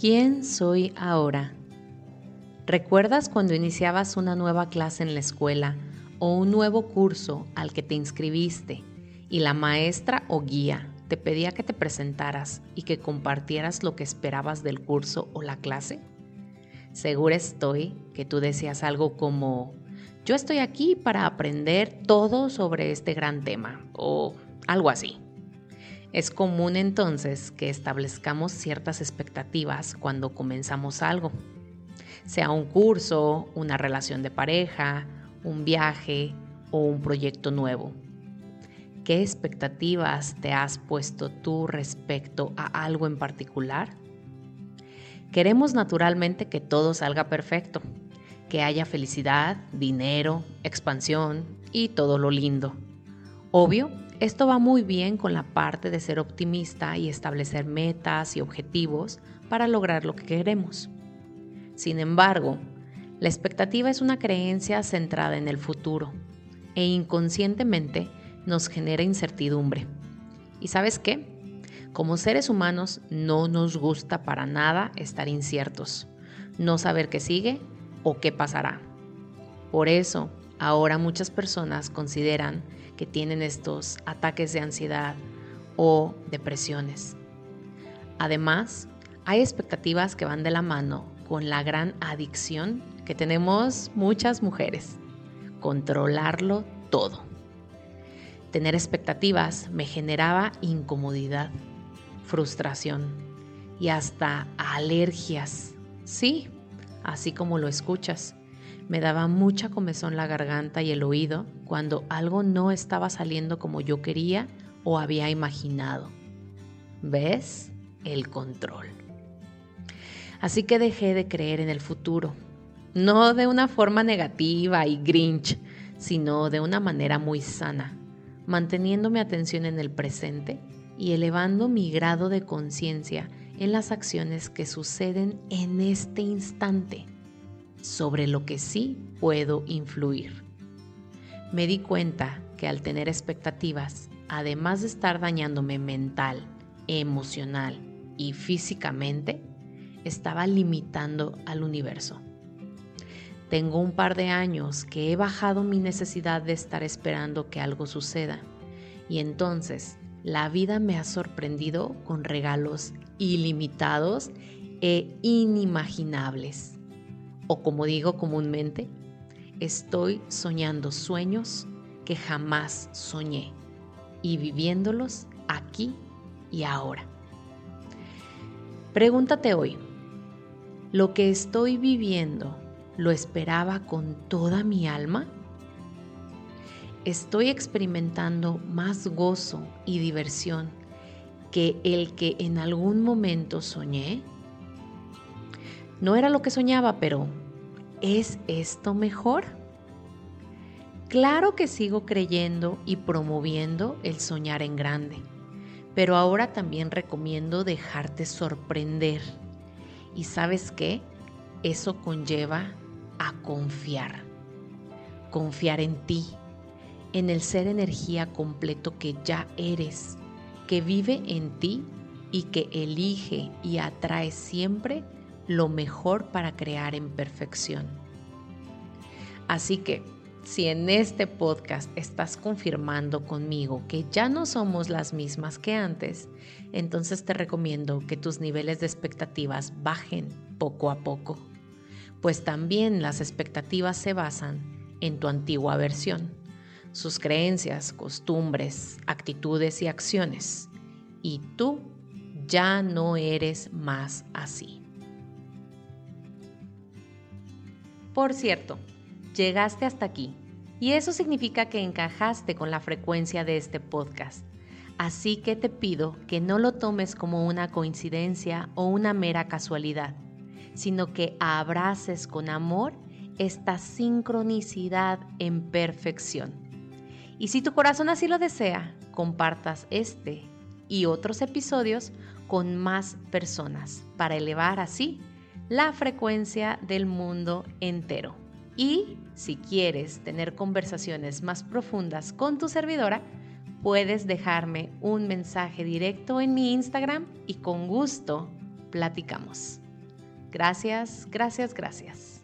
¿Quién soy ahora? ¿Recuerdas cuando iniciabas una nueva clase en la escuela o un nuevo curso al que te inscribiste y la maestra o guía te pedía que te presentaras y que compartieras lo que esperabas del curso o la clase? Segura estoy que tú decías algo como, yo estoy aquí para aprender todo sobre este gran tema o algo así. Es común entonces que establezcamos ciertas expectativas cuando comenzamos algo, sea un curso, una relación de pareja, un viaje o un proyecto nuevo. ¿Qué expectativas te has puesto tú respecto a algo en particular? Queremos naturalmente que todo salga perfecto, que haya felicidad, dinero, expansión y todo lo lindo. Obvio, esto va muy bien con la parte de ser optimista y establecer metas y objetivos para lograr lo que queremos. Sin embargo, la expectativa es una creencia centrada en el futuro e inconscientemente nos genera incertidumbre. ¿Y sabes qué? Como seres humanos no nos gusta para nada estar inciertos, no saber qué sigue o qué pasará. Por eso, ahora muchas personas consideran que tienen estos ataques de ansiedad o depresiones. Además, hay expectativas que van de la mano con la gran adicción que tenemos muchas mujeres, controlarlo todo. Tener expectativas me generaba incomodidad, frustración y hasta alergias. Sí, así como lo escuchas. Me daba mucha comezón la garganta y el oído cuando algo no estaba saliendo como yo quería o había imaginado. ¿Ves? El control. Así que dejé de creer en el futuro, no de una forma negativa y grinch, sino de una manera muy sana, manteniendo mi atención en el presente y elevando mi grado de conciencia en las acciones que suceden en este instante sobre lo que sí puedo influir. Me di cuenta que al tener expectativas, además de estar dañándome mental, emocional y físicamente, estaba limitando al universo. Tengo un par de años que he bajado mi necesidad de estar esperando que algo suceda y entonces la vida me ha sorprendido con regalos ilimitados e inimaginables o como digo comúnmente, estoy soñando sueños que jamás soñé y viviéndolos aquí y ahora. Pregúntate hoy, ¿lo que estoy viviendo lo esperaba con toda mi alma? ¿Estoy experimentando más gozo y diversión que el que en algún momento soñé? No era lo que soñaba, pero ¿es esto mejor? Claro que sigo creyendo y promoviendo el soñar en grande, pero ahora también recomiendo dejarte sorprender. ¿Y sabes qué? Eso conlleva a confiar. Confiar en ti, en el ser energía completo que ya eres, que vive en ti y que elige y atrae siempre lo mejor para crear en perfección. Así que, si en este podcast estás confirmando conmigo que ya no somos las mismas que antes, entonces te recomiendo que tus niveles de expectativas bajen poco a poco, pues también las expectativas se basan en tu antigua versión, sus creencias, costumbres, actitudes y acciones, y tú ya no eres más así. Por cierto, llegaste hasta aquí y eso significa que encajaste con la frecuencia de este podcast. Así que te pido que no lo tomes como una coincidencia o una mera casualidad, sino que abraces con amor esta sincronicidad en perfección. Y si tu corazón así lo desea, compartas este y otros episodios con más personas para elevar así la frecuencia del mundo entero. Y si quieres tener conversaciones más profundas con tu servidora, puedes dejarme un mensaje directo en mi Instagram y con gusto platicamos. Gracias, gracias, gracias.